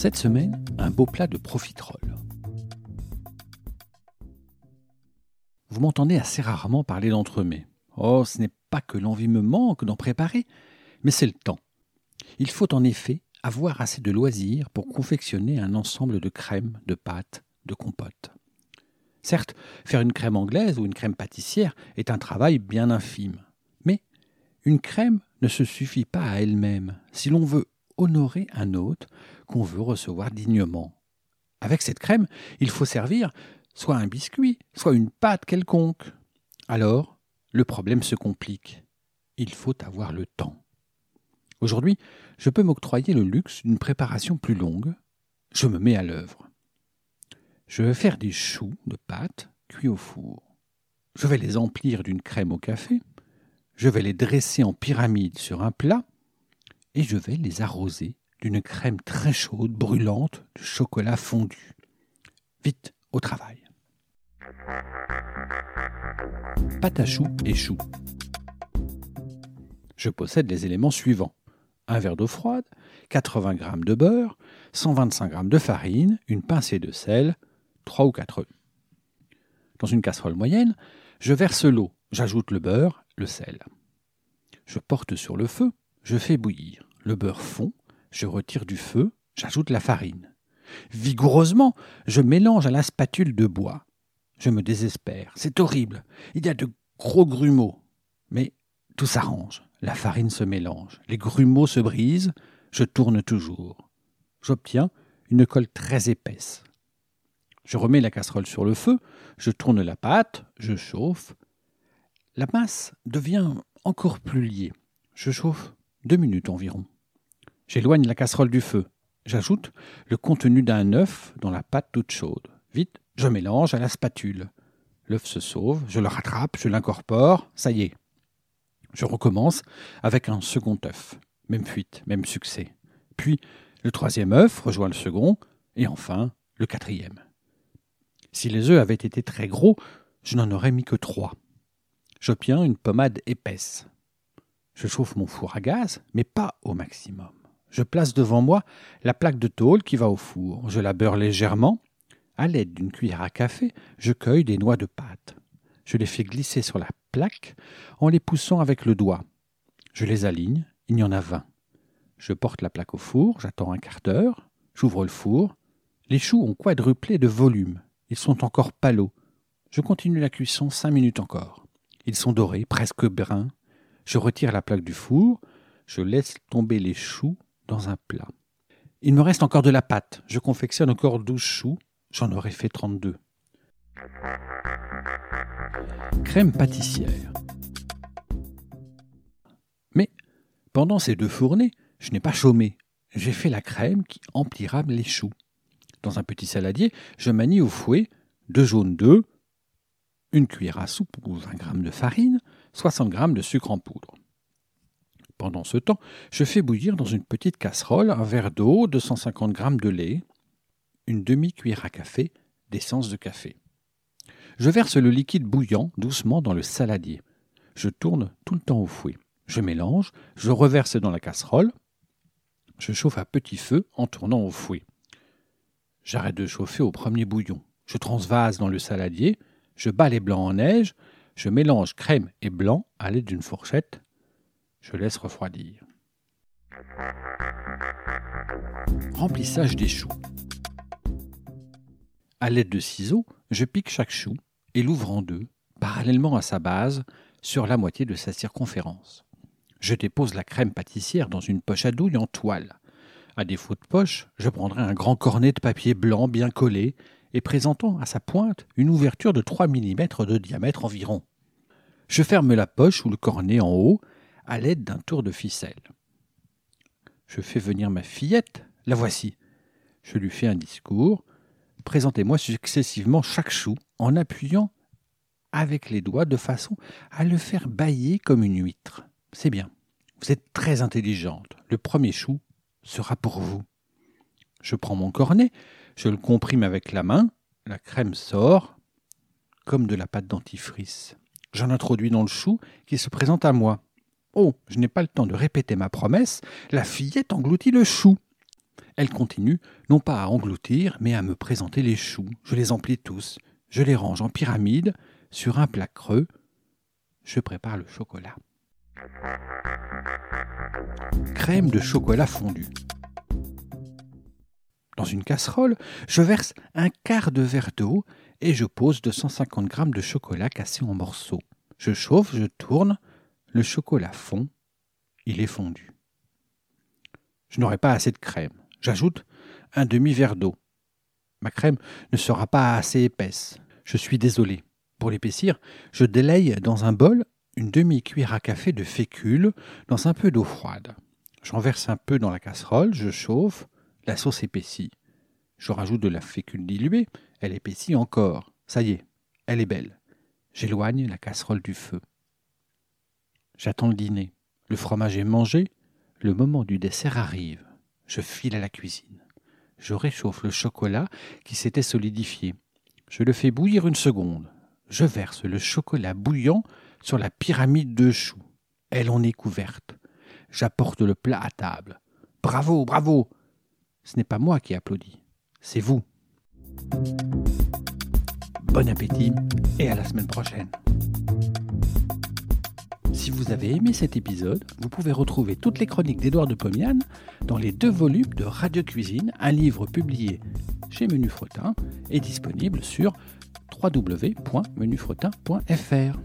Cette semaine, un beau plat de profiterole. Vous m'entendez assez rarement parler d'entremets. Oh, ce n'est pas que l'envie me manque d'en préparer, mais c'est le temps. Il faut en effet avoir assez de loisirs pour confectionner un ensemble de crèmes, de pâtes, de compotes. Certes, faire une crème anglaise ou une crème pâtissière est un travail bien infime. Mais une crème ne se suffit pas à elle-même si l'on veut honorer un hôte qu'on veut recevoir dignement. Avec cette crème, il faut servir soit un biscuit, soit une pâte quelconque. Alors, le problème se complique. Il faut avoir le temps. Aujourd'hui, je peux m'octroyer le luxe d'une préparation plus longue. Je me mets à l'œuvre. Je vais faire des choux de pâte cuits au four. Je vais les emplir d'une crème au café. Je vais les dresser en pyramide sur un plat. Et je vais les arroser d'une crème très chaude, brûlante, de chocolat fondu. Vite, au travail. Pâte à choux et choux. Je possède les éléments suivants un verre d'eau froide, 80 g de beurre, 125 g de farine, une pincée de sel, 3 ou 4 œufs. Dans une casserole moyenne, je verse l'eau, j'ajoute le beurre, le sel. Je porte sur le feu, je fais bouillir. Le beurre fond, je retire du feu, j'ajoute la farine. Vigoureusement, je mélange à la spatule de bois. Je me désespère, c'est horrible. Il y a de gros grumeaux. Mais tout s'arrange. La farine se mélange, les grumeaux se brisent, je tourne toujours. J'obtiens une colle très épaisse. Je remets la casserole sur le feu, je tourne la pâte, je chauffe. La masse devient encore plus liée. Je chauffe deux minutes environ. J'éloigne la casserole du feu. J'ajoute le contenu d'un œuf dans la pâte toute chaude. Vite, je mélange à la spatule. L'œuf se sauve, je le rattrape, je l'incorpore, ça y est. Je recommence avec un second œuf. Même fuite, même succès. Puis le troisième œuf rejoint le second, et enfin le quatrième. Si les œufs avaient été très gros, je n'en aurais mis que trois. J'obtiens une pommade épaisse. Je chauffe mon four à gaz, mais pas au maximum. Je place devant moi la plaque de tôle qui va au four. Je la beurre légèrement. À l'aide d'une cuillère à café, je cueille des noix de pâte. Je les fais glisser sur la plaque en les poussant avec le doigt. Je les aligne, il y en a vingt. Je porte la plaque au four, j'attends un quart d'heure, j'ouvre le four. Les choux ont quadruplé de volume. Ils sont encore palots. Je continue la cuisson cinq minutes encore. Ils sont dorés, presque bruns. Je retire la plaque du four, je laisse tomber les choux dans un plat. Il me reste encore de la pâte. Je confectionne encore douze choux. J'en aurais fait trente-deux. Crème pâtissière. Mais pendant ces deux fournées, je n'ai pas chômé. J'ai fait la crème qui emplira les choux. Dans un petit saladier, je manie au fouet deux jaunes d'œufs, une cuillère à soupe ou 20 g de farine, 60 g de sucre en poudre. Pendant ce temps, je fais bouillir dans une petite casserole un verre d'eau, 250 g de lait, une demi-cuillère à café d'essence de café. Je verse le liquide bouillant doucement dans le saladier. Je tourne tout le temps au fouet. Je mélange, je reverse dans la casserole. Je chauffe à petit feu en tournant au fouet. J'arrête de chauffer au premier bouillon. Je transvase dans le saladier, je bats les blancs en neige, je mélange crème et blanc à l'aide d'une fourchette. Je laisse refroidir. Remplissage des choux. À l'aide de ciseaux, je pique chaque chou et l'ouvre en deux, parallèlement à sa base, sur la moitié de sa circonférence. Je dépose la crème pâtissière dans une poche à douille en toile. À défaut de poche, je prendrai un grand cornet de papier blanc bien collé et présentant à sa pointe une ouverture de 3 mm de diamètre environ. Je ferme la poche ou le cornet en haut à l'aide d'un tour de ficelle. Je fais venir ma fillette, La voici. Je lui fais un discours. Présentez-moi successivement chaque chou en appuyant avec les doigts de façon à le faire bailler comme une huître. C'est bien. Vous êtes très intelligente. Le premier chou sera pour vous. Je prends mon cornet, je le comprime avec la main, la crème sort comme de la pâte dentifrice. J'en introduis dans le chou qui se présente à moi. Oh, je n'ai pas le temps de répéter ma promesse, la fillette engloutit le chou. Elle continue, non pas à engloutir, mais à me présenter les choux. Je les emplis tous, je les range en pyramide, sur un plat creux. Je prépare le chocolat. Crème de chocolat fondu. Dans une casserole, je verse un quart de verre d'eau et je pose 250 g de chocolat cassé en morceaux. Je chauffe, je tourne, le chocolat fond, il est fondu. Je n'aurai pas assez de crème. J'ajoute un demi-verre d'eau. Ma crème ne sera pas assez épaisse. Je suis désolé. Pour l'épaissir, je délaye dans un bol une demi-cuillère à café de fécule dans un peu d'eau froide. J'en verse un peu dans la casserole, je chauffe, la sauce épaissit. Je rajoute de la fécule diluée, elle épaissit encore. Ça y est, elle est belle. J'éloigne la casserole du feu. J'attends le dîner. Le fromage est mangé. Le moment du dessert arrive. Je file à la cuisine. Je réchauffe le chocolat qui s'était solidifié. Je le fais bouillir une seconde. Je verse le chocolat bouillant sur la pyramide de choux. Elle en est couverte. J'apporte le plat à table. Bravo, bravo. Ce n'est pas moi qui applaudis, c'est vous. Bon appétit et à la semaine prochaine. Si vous avez aimé cet épisode, vous pouvez retrouver toutes les chroniques d'Édouard de Pomian dans les deux volumes de Radio Cuisine, un livre publié chez Menu Fretin et disponible sur www.menufretin.fr.